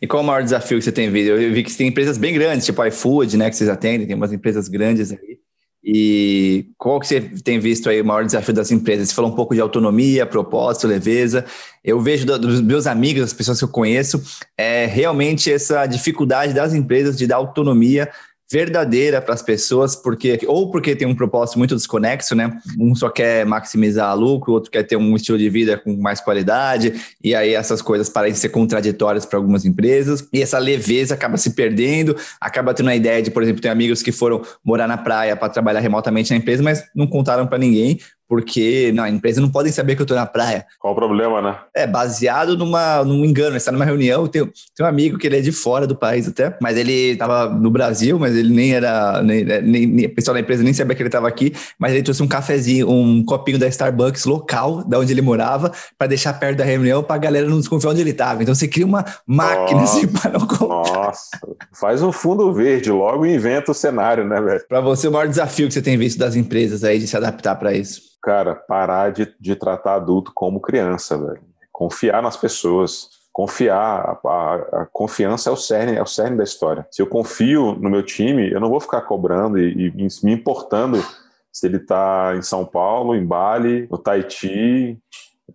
E qual o maior desafio que você tem visto? Eu vi que você tem empresas bem grandes, tipo iFood, né, que vocês atendem, tem umas empresas grandes aí. E qual que você tem visto aí o maior desafio das empresas? Você falou um pouco de autonomia, propósito, leveza. Eu vejo dos meus amigos, das pessoas que eu conheço, é realmente essa dificuldade das empresas de dar autonomia verdadeira para as pessoas, porque ou porque tem um propósito muito desconexo, né? Um só quer maximizar lucro, o outro quer ter um estilo de vida com mais qualidade, e aí essas coisas parecem ser contraditórias para algumas empresas, e essa leveza acaba se perdendo, acaba tendo a ideia de, por exemplo, ter amigos que foram morar na praia para trabalhar remotamente na empresa, mas não contaram para ninguém, porque não, a empresa não podem saber que eu estou na praia. Qual o problema, né? É, baseado numa, num engano. Está numa reunião, tem, tem um amigo que ele é de fora do país até, mas ele estava no Brasil, mas ele nem era, nem, nem, nem, o pessoal da empresa nem sabia que ele estava aqui, mas ele trouxe um cafezinho, um copinho da Starbucks local, da onde ele morava, para deixar perto da reunião, para a galera não desconfiar onde ele estava. Então você cria uma máquina nossa, assim para não Nossa, faz um fundo verde, logo inventa o cenário, né, velho? Para você, o maior desafio que você tem visto das empresas aí de se adaptar para isso? Cara, parar de, de tratar adulto como criança, velho. Confiar nas pessoas. Confiar, a, a, confiança é o cerne, é o cerne da história. Se eu confio no meu time, eu não vou ficar cobrando e, e me importando se ele está em São Paulo, em Bali, no Tahiti,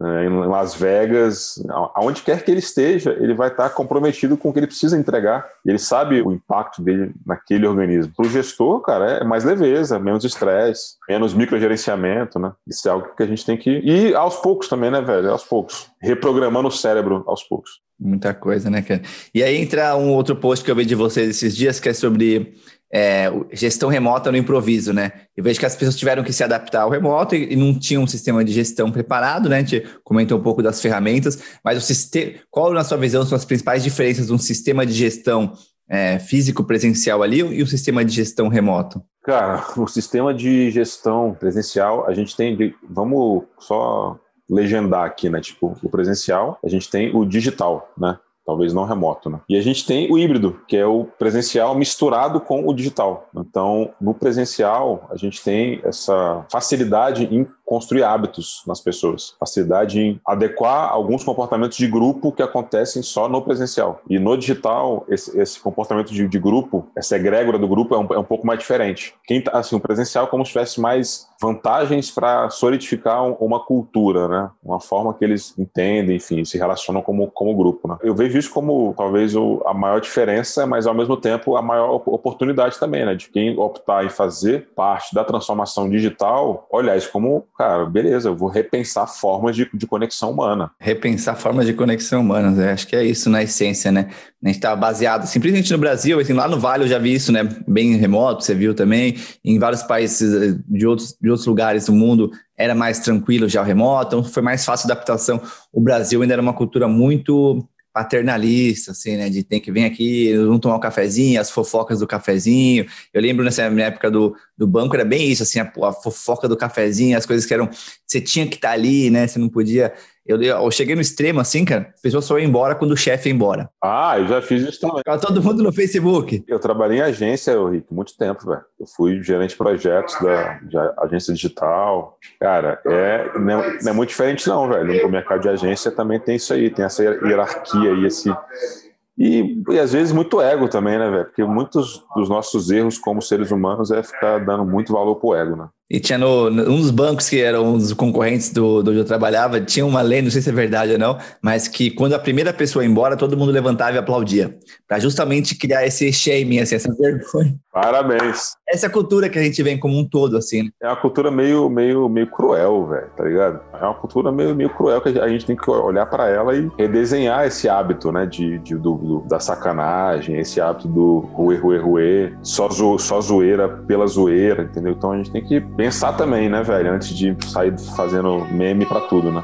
em Las Vegas, aonde quer que ele esteja, ele vai estar comprometido com o que ele precisa entregar. Ele sabe o impacto dele naquele organismo. Para o gestor, cara, é mais leveza, menos estresse, menos microgerenciamento, né? Isso é algo que a gente tem que. E aos poucos também, né, velho? Aos poucos. Reprogramando o cérebro aos poucos. Muita coisa, né, cara? E aí entra um outro post que eu vi de vocês esses dias, que é sobre é, gestão remota no improviso, né? Eu vejo que as pessoas tiveram que se adaptar ao remoto e, e não tinham um sistema de gestão preparado, né? A gente comentou um pouco das ferramentas, mas o sistema, qual, na sua visão, são as principais diferenças de um sistema de gestão é, físico presencial ali e o sistema de gestão remoto? Cara, o sistema de gestão presencial, a gente tem, vamos só legendar aqui, né? Tipo, o presencial, a gente tem o digital, né? Talvez não remoto. Né? E a gente tem o híbrido, que é o presencial misturado com o digital. Então, no presencial, a gente tem essa facilidade em construir hábitos nas pessoas, facilidade em adequar alguns comportamentos de grupo que acontecem só no presencial. E no digital, esse, esse comportamento de, de, grupo, essa egrégora do grupo é um, é um pouco mais diferente. Quem tá, assim, o presencial é como se tivesse mais vantagens para solidificar uma cultura, né? Uma forma que eles entendem, enfim, se relacionam como, como grupo, né? Eu vejo isso como talvez o, a maior diferença, mas ao mesmo tempo a maior oportunidade também, né? De quem optar em fazer parte da transformação digital, olhar isso como cara, beleza, eu vou repensar formas de, de conexão humana. Repensar formas de conexão humana, né? acho que é isso na essência, né? A gente está baseado simplesmente no Brasil, assim, lá no Vale eu já vi isso, né? Bem remoto, você viu também. Em vários países eh, de outros, de outros lugares do mundo era mais tranquilo já o remoto, então foi mais fácil a adaptação. O Brasil ainda era uma cultura muito paternalista, assim, né? De tem que vir aqui, vamos tomar um cafezinho, as fofocas do cafezinho. Eu lembro nessa minha época do, do banco, era bem isso, assim, a, a fofoca do cafezinho, as coisas que eram. Você tinha que estar tá ali, né? Você não podia. Eu, eu cheguei no extremo assim, cara, a pessoa só ia embora quando o chefe ia embora. Ah, eu já fiz isso também. Ficava todo mundo no Facebook. Eu trabalhei em agência, Rick, muito tempo, velho. Eu fui gerente de projetos da de agência digital. Cara, é, não, é, não é muito diferente não, velho. O mercado de agência também tem isso aí, tem essa hierarquia aí, esse e, e às vezes muito ego também, né, velho? Porque muitos dos nossos erros como seres humanos é ficar dando muito valor pro ego, né? E tinha no, um dos bancos que eram um dos concorrentes do, do onde eu trabalhava, tinha uma lei, não sei se é verdade ou não, mas que quando a primeira pessoa ia embora, todo mundo levantava e aplaudia. para justamente criar esse shaming, assim, essa vergonha. Parabéns. Essa é a cultura que a gente vem como um todo, assim. Né? É uma cultura meio, meio, meio cruel, velho, tá ligado? É uma cultura meio, meio cruel que a gente tem que olhar para ela e redesenhar esse hábito, né, de, de do, do, da sacanagem, esse hábito do ruê, ruê, ruê, só, zo, só zoeira pela zoeira, entendeu? Então a gente tem que pensar também, né, velho, antes de sair fazendo meme para tudo, né?